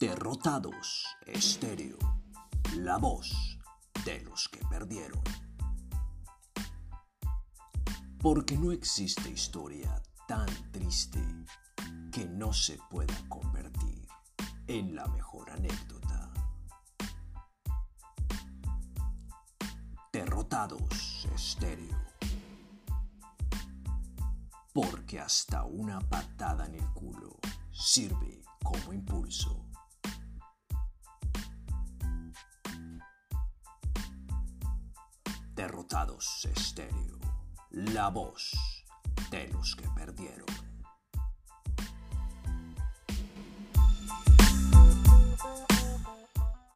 Derrotados Estéreo, la voz de los que perdieron. Porque no existe historia tan triste que no se pueda convertir en la mejor anécdota. Derrotados Estéreo. Porque hasta una patada en el culo sirve como impulso. Derrotados Estéreo, la voz de los que perdieron.